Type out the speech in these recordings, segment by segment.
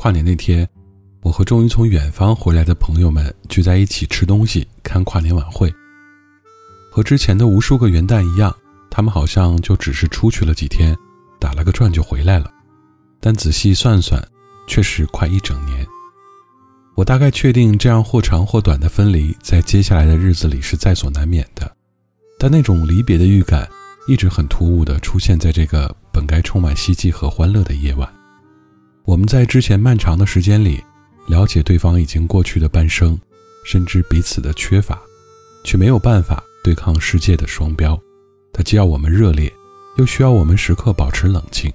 跨年那天，我和终于从远方回来的朋友们聚在一起吃东西、看跨年晚会。和之前的无数个元旦一样，他们好像就只是出去了几天，打了个转就回来了。但仔细算算，确实快一整年。我大概确定，这样或长或短的分离，在接下来的日子里是在所难免的。但那种离别的预感，一直很突兀地出现在这个本该充满希冀和欢乐的夜晚。我们在之前漫长的时间里，了解对方已经过去的半生，深知彼此的缺乏，却没有办法对抗世界的双标。它既要我们热烈，又需要我们时刻保持冷静。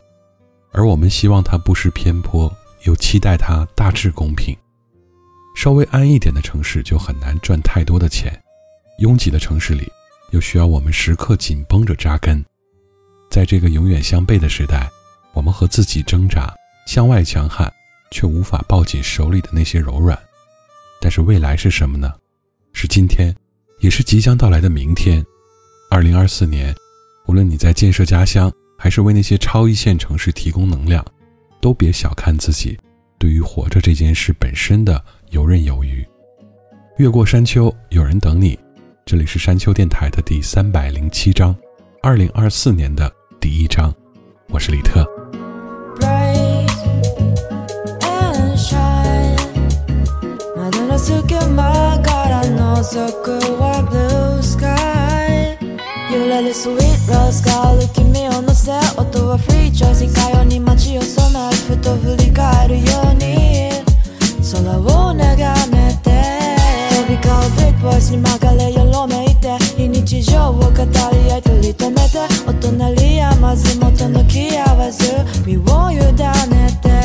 而我们希望它不失偏颇，又期待它大致公平。稍微安一点的城市就很难赚太多的钱，拥挤的城市里又需要我们时刻紧绷着扎根。在这个永远相悖的时代，我们和自己挣扎。向外强悍，却无法抱紧手里的那些柔软。但是未来是什么呢？是今天，也是即将到来的明天。二零二四年，无论你在建设家乡，还是为那些超一线城市提供能量，都别小看自己对于活着这件事本身的游刃有余。越过山丘，有人等你。这里是山丘电台的第三百零七章，二零二四年的第一章。我是李特。隙間から覗くは blue sky 揺れる sweet rose がる君を乗せ音は free choice いかように街を染めるふと振り返るように。空を眺めて飛び交う big voice に流れよろめいて非日常を語り合い取り留めてお隣やまず元の気合わず身を委ねて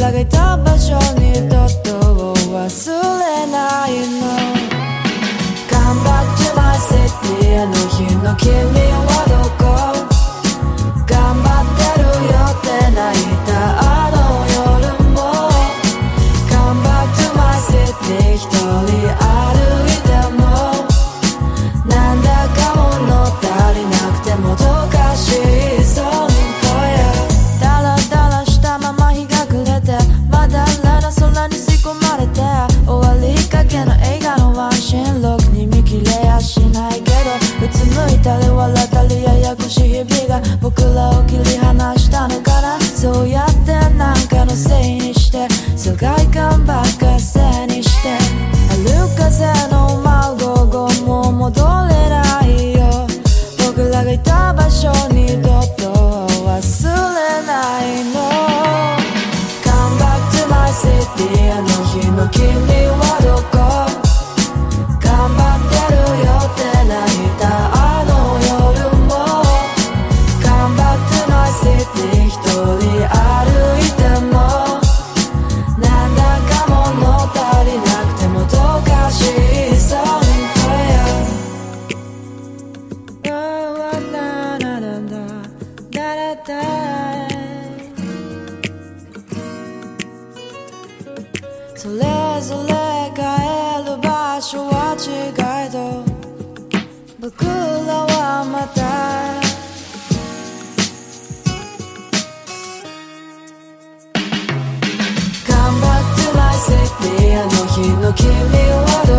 僕らがいた場所にとっとを忘れないの。Come back to my city あの日の君は。日の君は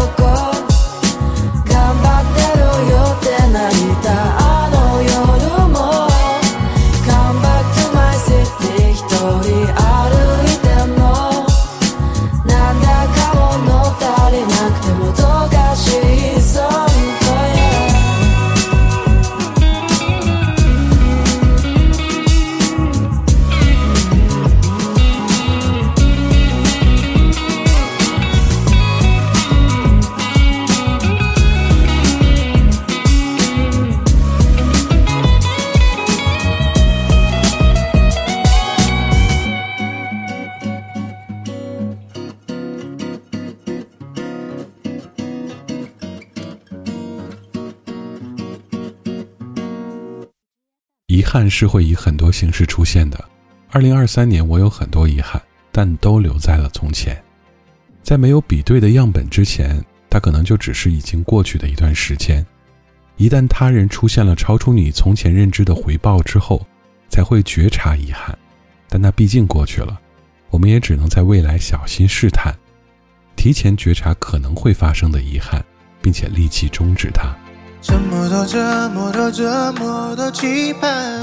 是会以很多形式出现的。二零二三年，我有很多遗憾，但都留在了从前。在没有比对的样本之前，它可能就只是已经过去的一段时间。一旦他人出现了超出你从前认知的回报之后，才会觉察遗憾。但那毕竟过去了，我们也只能在未来小心试探，提前觉察可能会发生的遗憾，并且立即终止它。这么多，这么多，这么多期盼，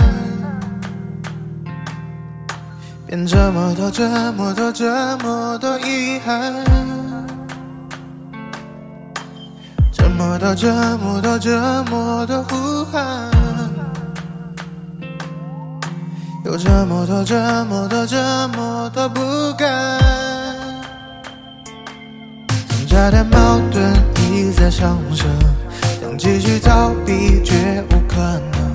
变这么多，这么多，这么多遗憾。这么多，这么多，这么多呼喊，有这么多，这么多，这么多不甘。挣扎的矛盾一再上升。继续逃避，绝无可能。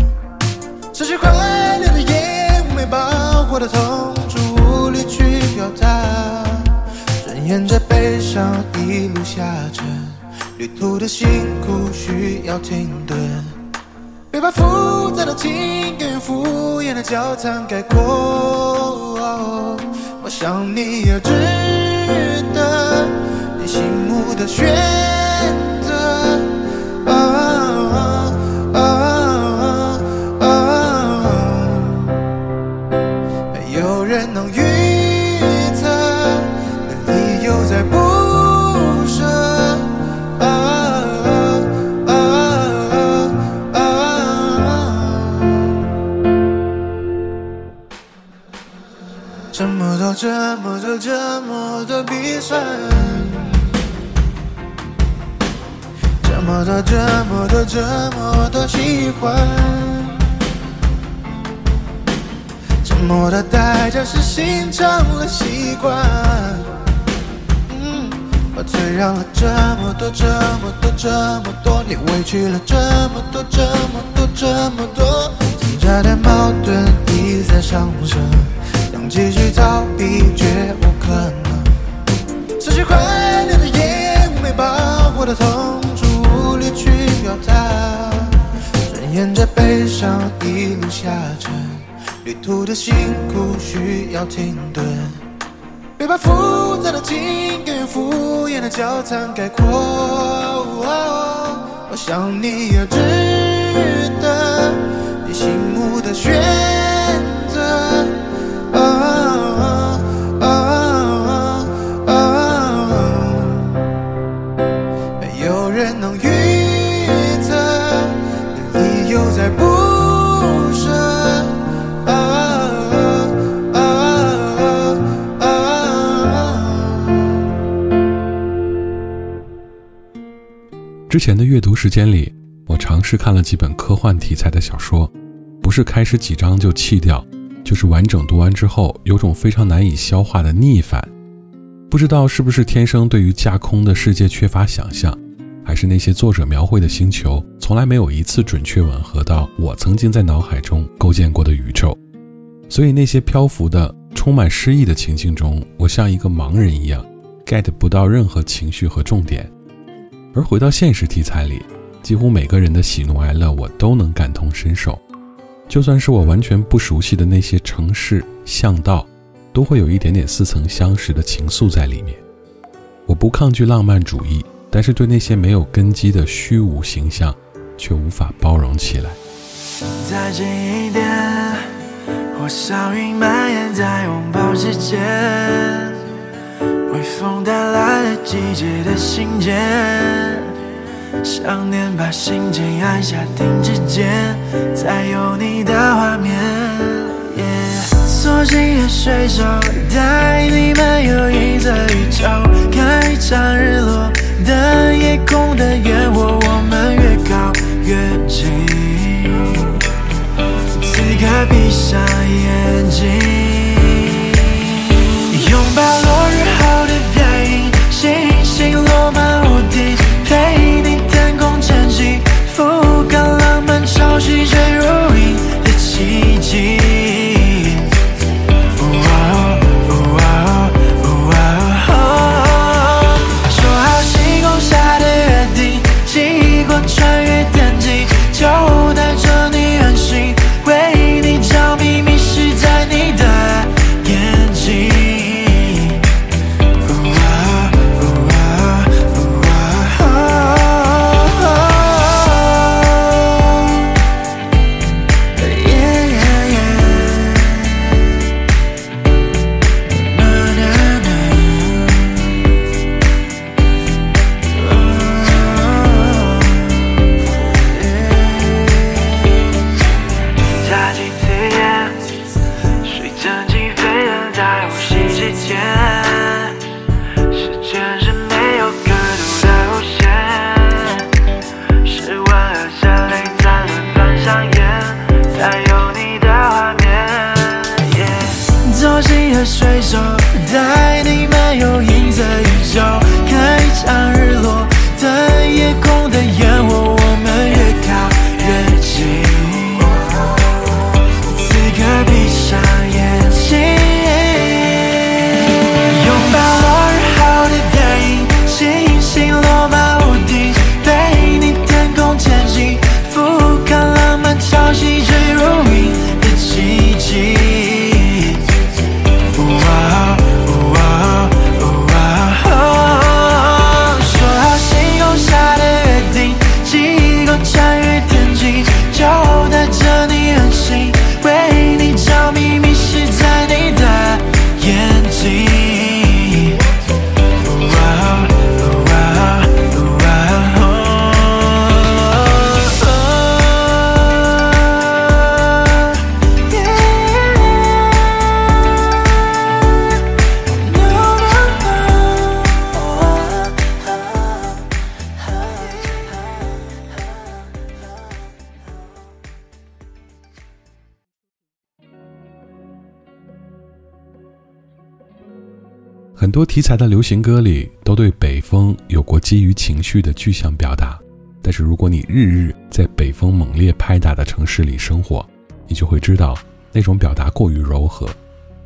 失去快乐的夜，我，没把握的痛楚，无力去表达。转眼这悲伤一路下沉，旅途的辛苦需要停顿。别把复杂的情跟敷衍的交谈概括。我想你也值得你醒目的选啊啊啊啊啊！没有人能预测，你又在不舍。啊啊啊啊！这么多，这么多，这么多悲伤。么多，这么多，这么多喜欢，沉默的代价是心成了习惯。嗯，我退让了这么多，这么多，这么多，你委屈了这么多，这么多，这么多，挣扎的矛盾一再上升，想继续逃避绝无可能。失去快乐的夜，没把握的痛。去表达，顺沿着悲伤一路下沉，旅途的辛苦需要停顿。别把复杂的情跟敷衍的交谈概括。我想你也值得你醒目的选之前的阅读时间里，我尝试看了几本科幻题材的小说，不是开始几章就弃掉，就是完整读完之后有种非常难以消化的逆反。不知道是不是天生对于架空的世界缺乏想象，还是那些作者描绘的星球从来没有一次准确吻合到我曾经在脑海中构建过的宇宙，所以那些漂浮的、充满诗意的情境中，我像一个盲人一样 get 不到任何情绪和重点。而回到现实题材里，几乎每个人的喜怒哀乐我都能感同身受，就算是我完全不熟悉的那些城市巷道，都会有一点点似曾相识的情愫在里面。我不抗拒浪漫主义，但是对那些没有根基的虚无形象，却无法包容起来。再近一点，火烧云蔓延在拥抱之间，微风带来了季节的信件。想念把心键按下停止键，才有你的画面。索性也随手带你漫游银色宇宙，看一场日落的夜空的烟火，我们越靠越近。此刻闭上眼题材的流行歌里都对北风有过基于情绪的具象表达，但是如果你日日在北风猛烈拍打的城市里生活，你就会知道那种表达过于柔和，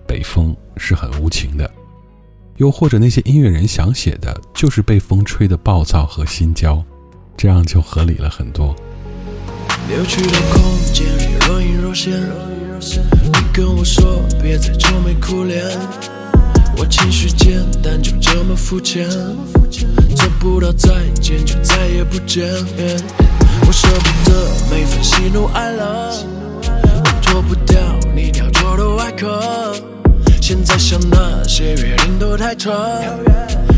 北风是很无情的。又或者那些音乐人想写的就是被风吹的暴躁和心焦，这样就合理了很多。扭曲的空间若隐若现，你跟我说别再愁眉苦脸。我情绪简单，就这么肤浅，做不到再见就再也不见。我舍不得每份喜怒哀乐，我脱不掉你雕琢的外壳。现在想那些约定都太扯，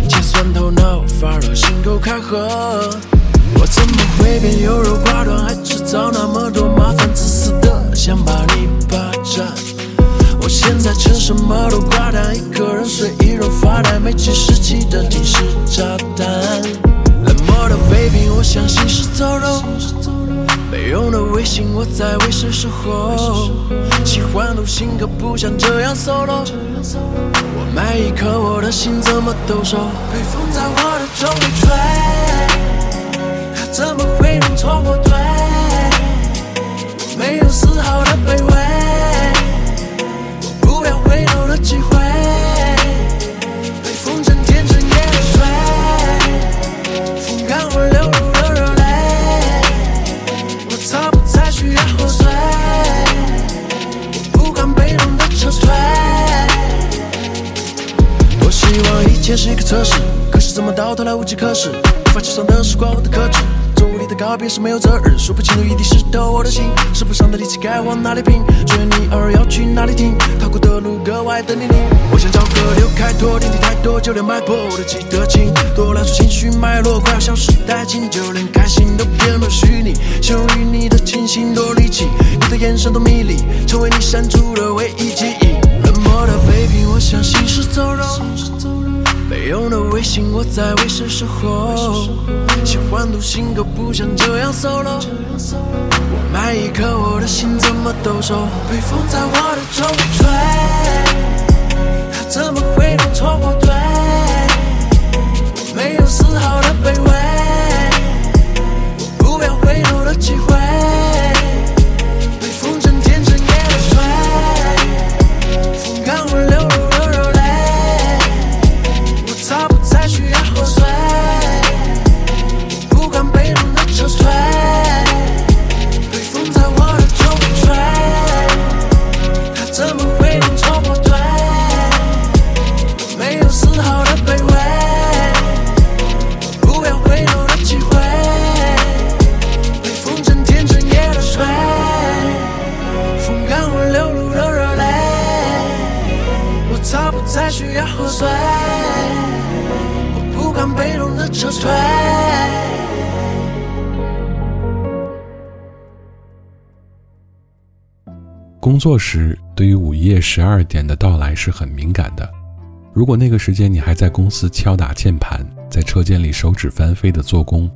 切酸头脑，发热心口开合。我怎么会变优柔寡断，还制造那么多麻烦，自私的想把你霸占。现在趁什么都寡淡，一个人睡一楼发呆，没计时器的定时炸弹。冷漠的 baby，我相信是走肉。没用的微信，我在为谁守候？喜欢独行，可不想这样 solo。我每一刻，我的心怎么抖擞？被风在我的周围吹，它怎么会能从我退？我没有丝毫的卑微。机会，被风筝天成夜水，风干我流入了热泪，我早不再需要喝醉。撤退。我希望一切是一个测试，可是怎么到头来无计可施？无法计算的时光，我的克制。的告别是没有责任，数不清的雨滴湿透我的心，使不上的力气该往哪里拼？追你偶尔要去哪里停？逃过的路格外的泥泞。我想找个流开脱，电梯太多，就连脉搏我都记得清。多了出情绪脉络，快要消失殆尽，就连开心都变了虚拟。形容与你的清醒多离奇，你的眼神多迷离，成为你删除的唯一记忆。冷漠的背叛，我想行尸走肉。用的微信，我在为谁守候？喜欢独行，可不想这样 solo。我买一颗，我的心怎么抖擞？北风在我的周围吹，它怎么会弄错过对？我没有丝毫的卑微，我不要回头的机会。工作时，对于午夜十二点的到来是很敏感的。如果那个时间你还在公司敲打键盘，在车间里手指翻飞的做工，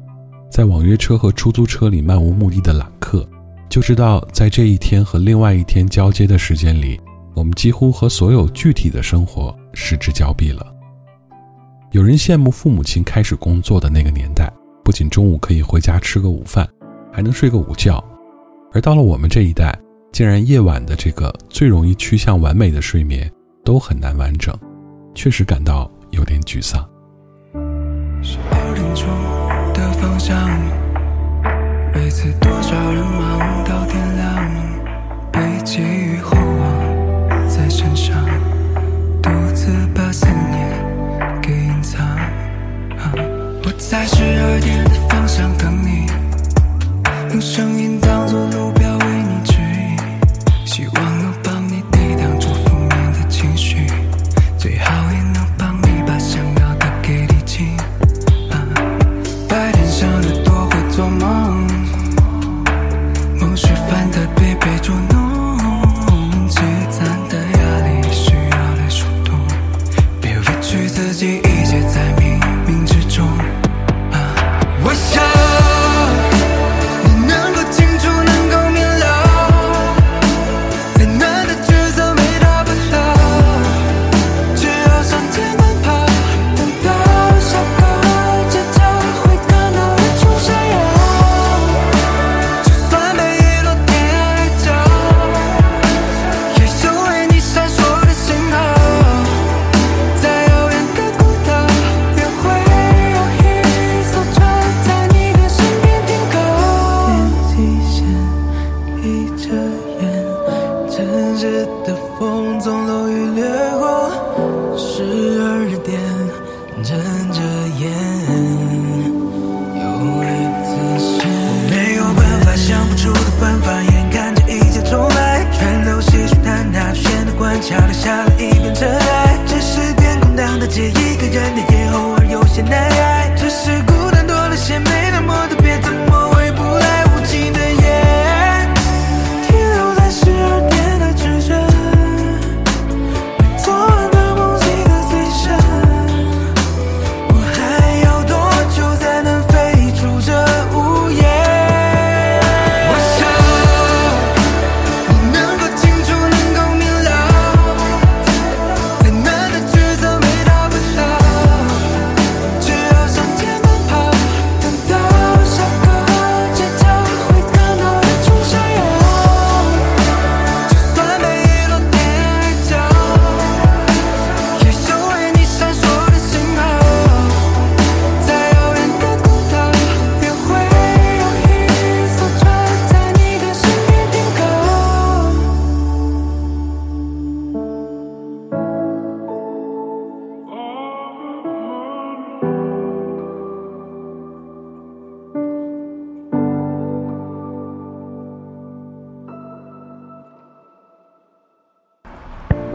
在网约车和出租车里漫无目的的揽客，就知道在这一天和另外一天交接的时间里，我们几乎和所有具体的生活失之交臂了。有人羡慕父母亲开始工作的那个年代，不仅中午可以回家吃个午饭，还能睡个午觉，而到了我们这一代，竟然夜晚的这个最容易趋向完美的睡眠都很难完整，确实感到有点沮丧。十二点钟的方向，每次多少人忙到天亮，被寄予厚望在身上，独自把思念给隐藏。啊我在十二点的方向等你，用声音当作路出现的关卡留下了一片尘埃。只是变空荡的街，一个人的夜，偶尔有些难挨。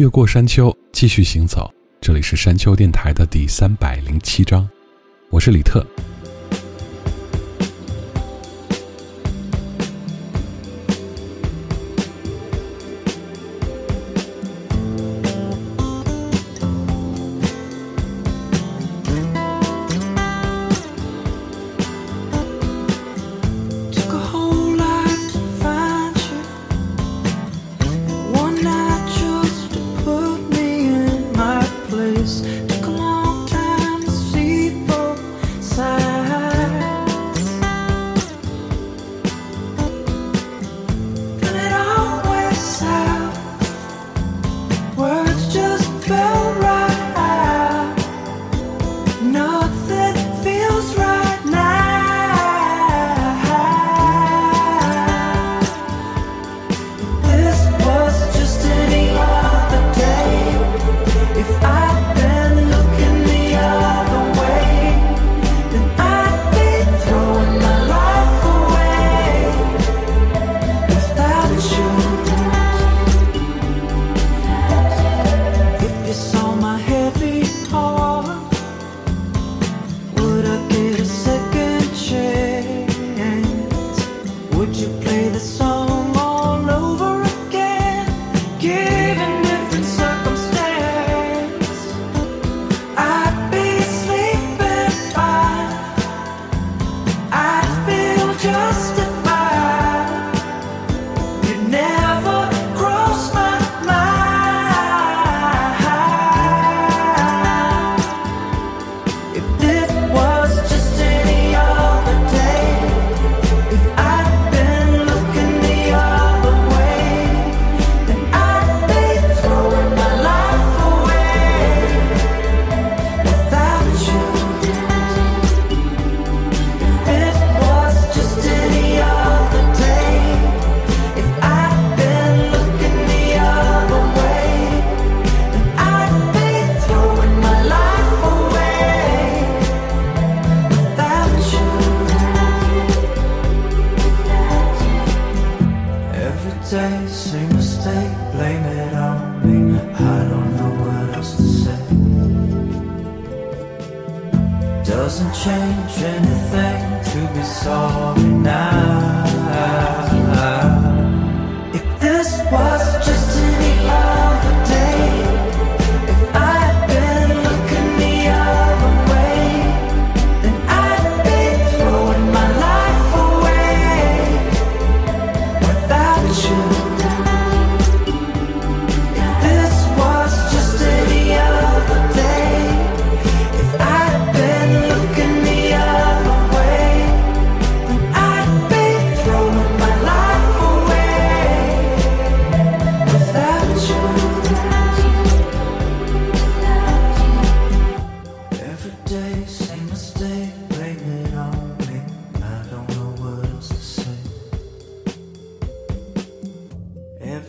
越过山丘，继续行走。这里是山丘电台的第三百零七章，我是李特。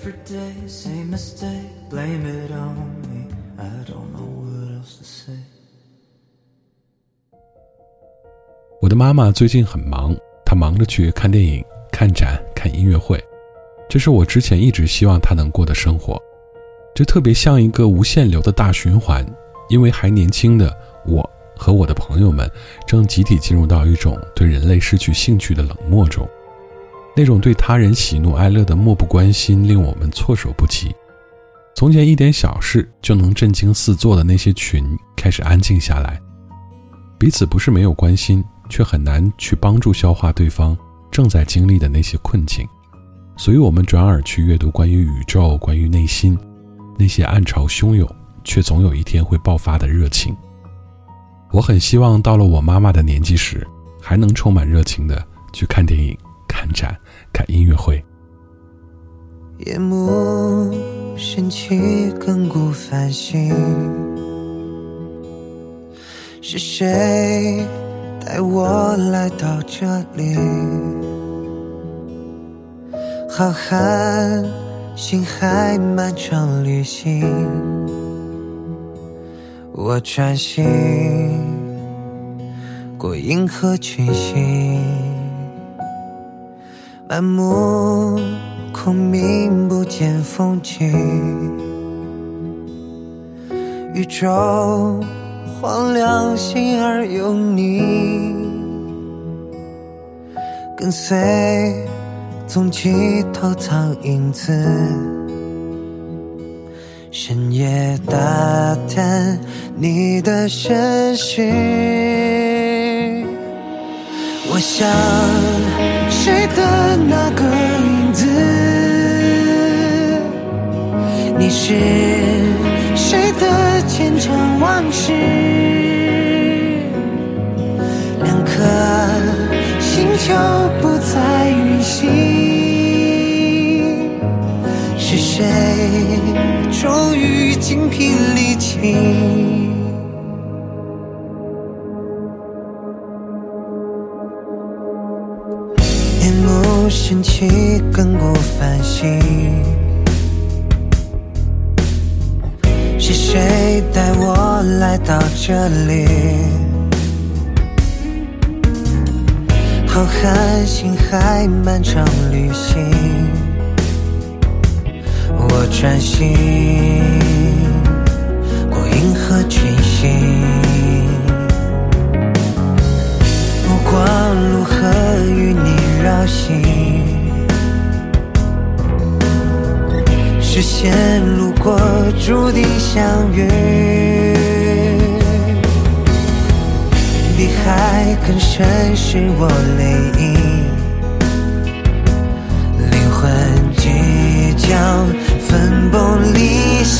every day say mistake. Blame it on me. I don't know what else to say. 我的妈妈最近很忙，她忙着去看电影、看展、看音乐会，这是我之前一直希望她能过的生活，这特别像一个无限流的大循环，因为还年轻的我和我的朋友们正集体进入到一种对人类失去兴趣的冷漠中。那种对他人喜怒哀乐的漠不关心令我们措手不及。从前一点小事就能震惊四座的那些群开始安静下来，彼此不是没有关心。却很难去帮助消化对方正在经历的那些困境，所以我们转而去阅读关于宇宙、关于内心那些暗潮汹涌却总有一天会爆发的热情。我很希望到了我妈妈的年纪时，还能充满热情的去看电影、看展、看音乐会。夜幕升起，亘古繁星，是谁？带我来到这里，浩瀚星海漫长旅行，我穿行过银河群星，满目空明不见风景，宇宙。荒凉，心儿有你，跟随踪迹偷藏影子，深夜打探你的身形。我想谁的那个影子？你是？谁的前尘往事？两颗星球不再运行，是谁终于精疲力尽？起，亘古繁星。是谁带我来到这里？浩瀚星海，漫长旅行，我穿行过银河群星，目光如何与你绕行？视线路过，注定相遇。比海更深是我泪影，灵魂即将分崩离析。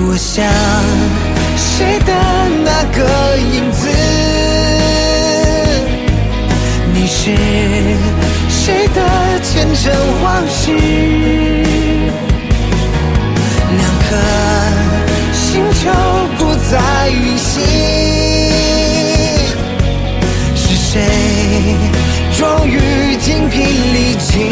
我想谁的那个影子前尘往事？两颗星球不再运行，是谁终于精疲力尽？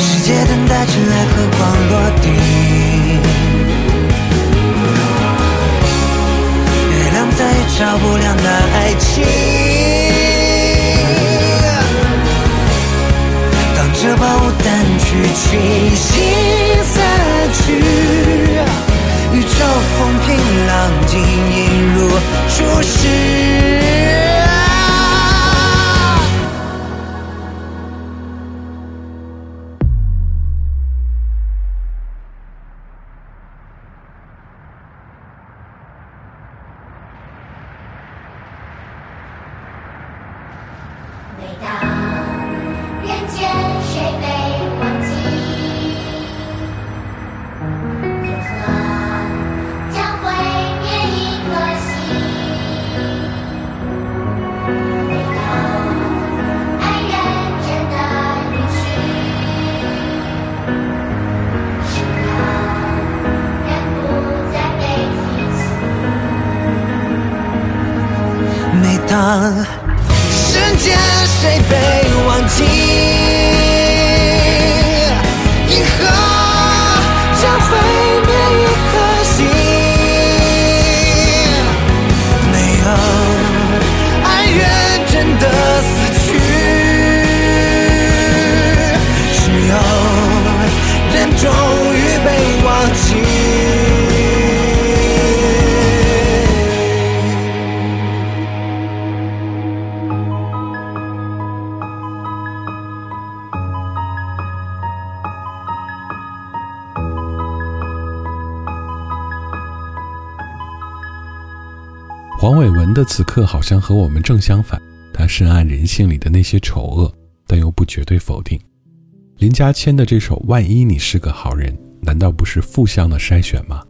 世界等待尘埃和光落地，月亮再也照不亮那爱情。这把我淡去，清新黄伟文的此刻好像和我们正相反，他深谙人性里的那些丑恶，但又不绝对否定。林家谦的这首《万一你是个好人》，难道不是负向的筛选吗？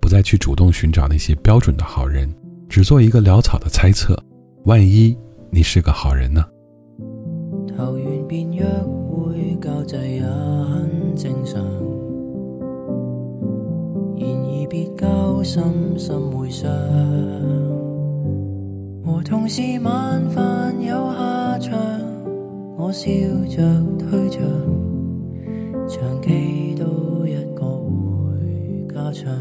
不再去主动寻找那些标准的好人，只做一个潦草的猜测。万一你是个好人呢？投完便约会交际也很正常，然而别交心，心会伤。和同事晚饭有下场，我笑着退场，长期都一个回家场。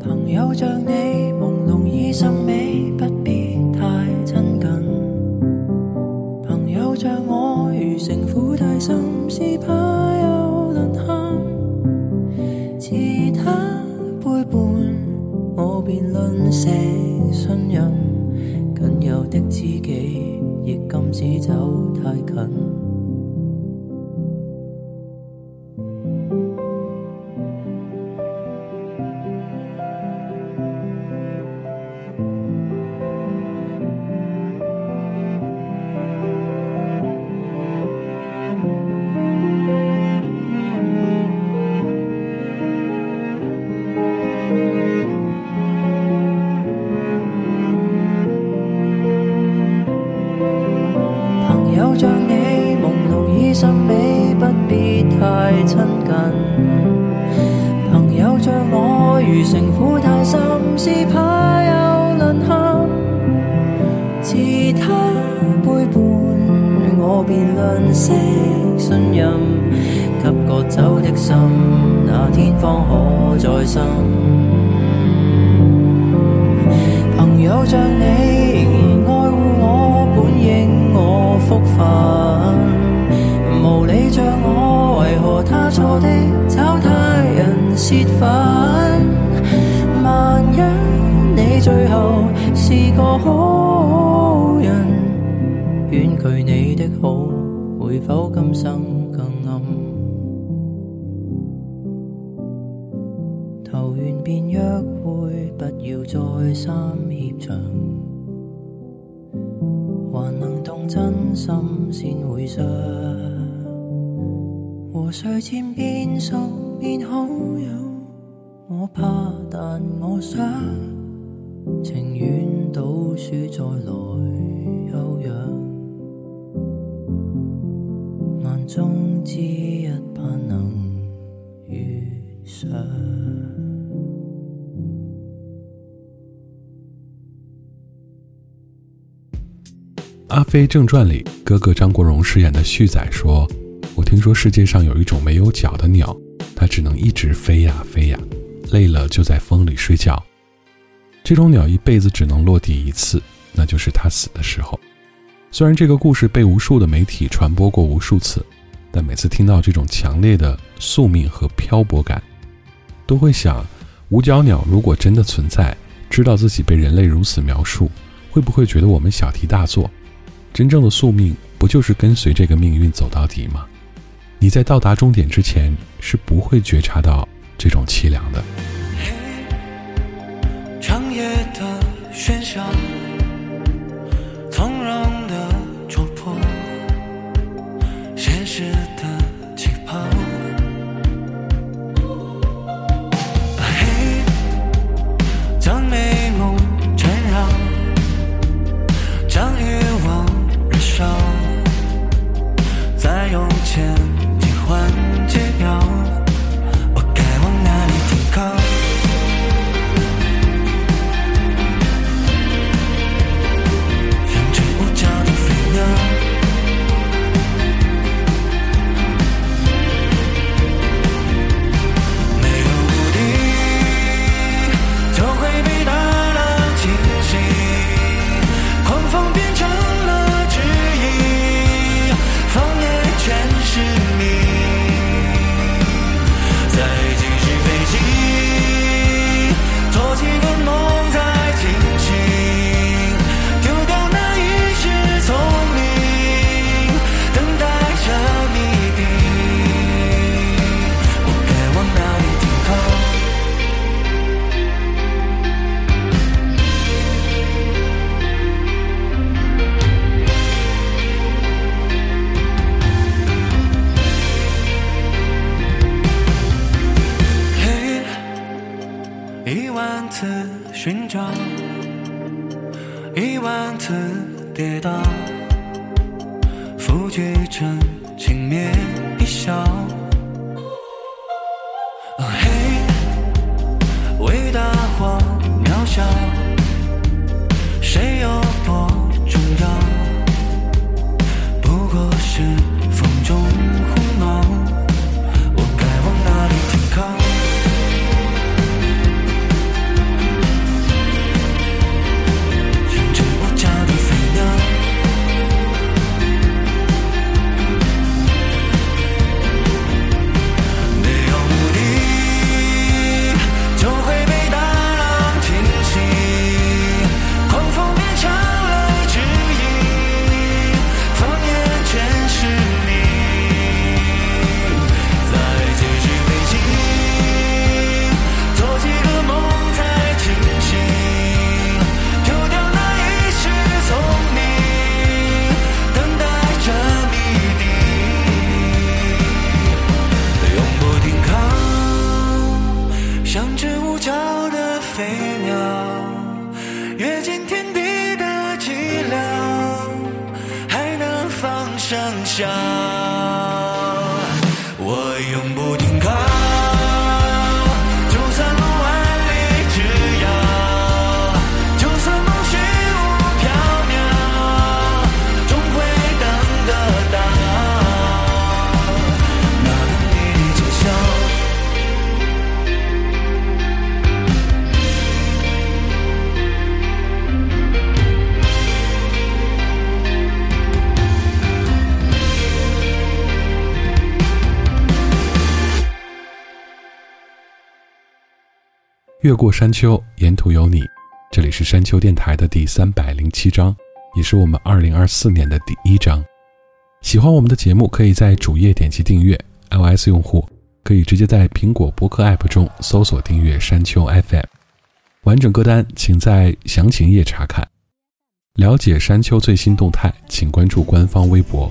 朋友像你朦胧已甚美，不必太亲近。朋友像我如城府太深，是怕有沦陷。自他背叛，我便吝些信任。仅有的知己，亦禁止走太近。協場，還能動真心先會傷。和誰漸變熟變好友，我怕但我想，情願倒輸再來休養，萬中之一盼能遇上。《阿飞正传》里，哥哥张国荣饰演的旭仔说：“我听说世界上有一种没有脚的鸟，它只能一直飞呀飞呀，累了就在风里睡觉。这种鸟一辈子只能落地一次，那就是它死的时候。虽然这个故事被无数的媒体传播过无数次，但每次听到这种强烈的宿命和漂泊感，都会想：五脚鸟如果真的存在，知道自己被人类如此描述，会不会觉得我们小题大做？”真正的宿命，不就是跟随这个命运走到底吗？你在到达终点之前，是不会觉察到这种凄凉的。嘿长夜的喧嚣，一万次跌倒，复聚成轻蔑一笑。越过山丘，沿途有你。这里是山丘电台的第三百零七章，也是我们二零二四年的第一章。喜欢我们的节目，可以在主页点击订阅。iOS 用户可以直接在苹果播客 App 中搜索订阅山丘 FM。完整歌单请在详情页查看。了解山丘最新动态，请关注官方微博。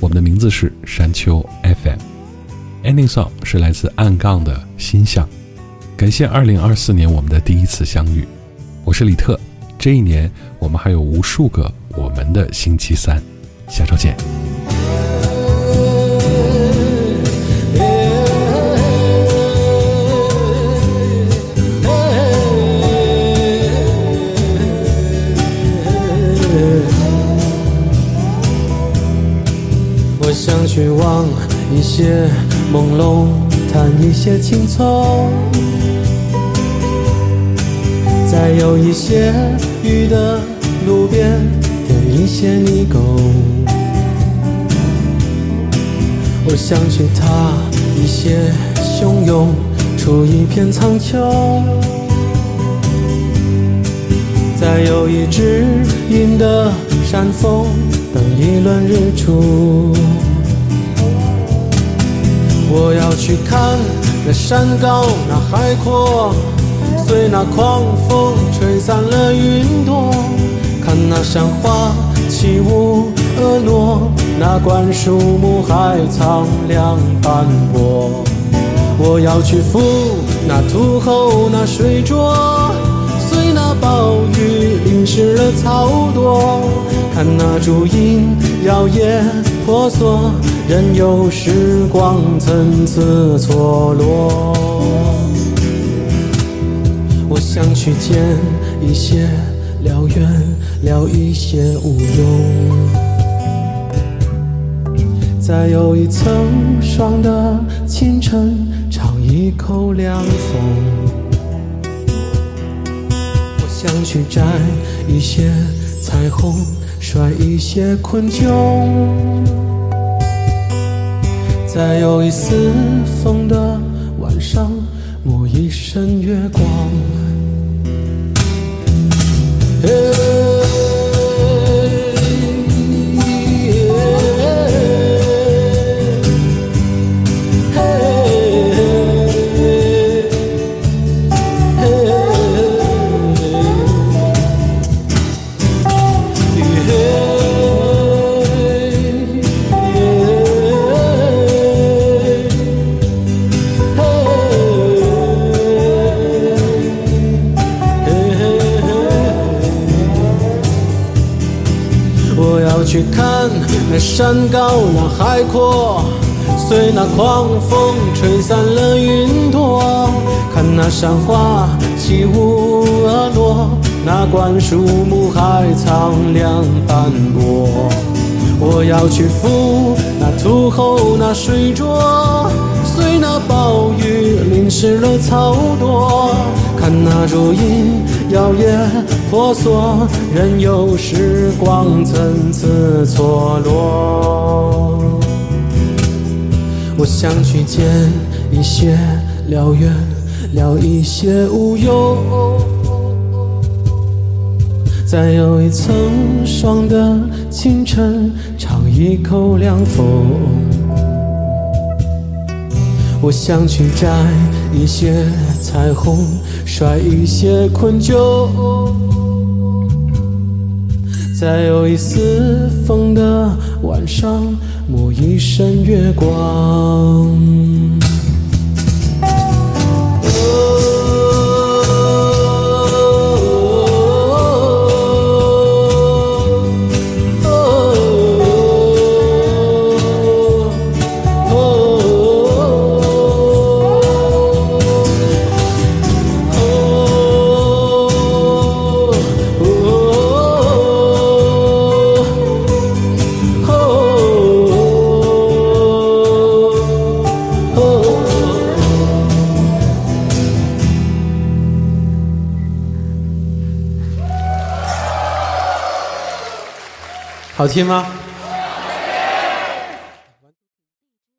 我们的名字是山丘 FM。Ending song 是来自暗杠的心象。感谢二零二四年我们的第一次相遇，我是李特。这一年我们还有无数个我们的星期三，下周见。我想去忘一些朦胧，谈一些青葱，再有一些雨的路边，点一些泥狗。我想去踏一些汹涌，出一片苍穹，再有一只阴的山峰，等一轮日出。我要去看那山高那海阔，随那狂风吹散了云朵，看那山花起舞婀娜，那灌树木还苍凉斑驳。我要去赴那土后那水浊，随那暴雨淋湿了草垛，看那竹影摇曳婆娑，任由时光参差错落。想去见一些燎原，聊一些无用。再有一层霜的清晨，尝一口凉风。我想去摘一些彩虹，甩一些困窘。在有一丝风的晚上，抹一身月光。Hey. 那山高那海阔，随那狂风吹散了云朵。看那山花起舞而落，那灌树木还苍凉斑驳。我要去赴那土后那水浊，随那暴雨淋湿了草垛。看那如影摇曳婆娑，任由时光层次错落。我想去见一些辽远，聊一些无忧。在有一层霜的清晨，尝一口凉风。我想去摘一些彩虹，甩一些困窘。在有一丝风的晚上，沐一身月光。好听吗？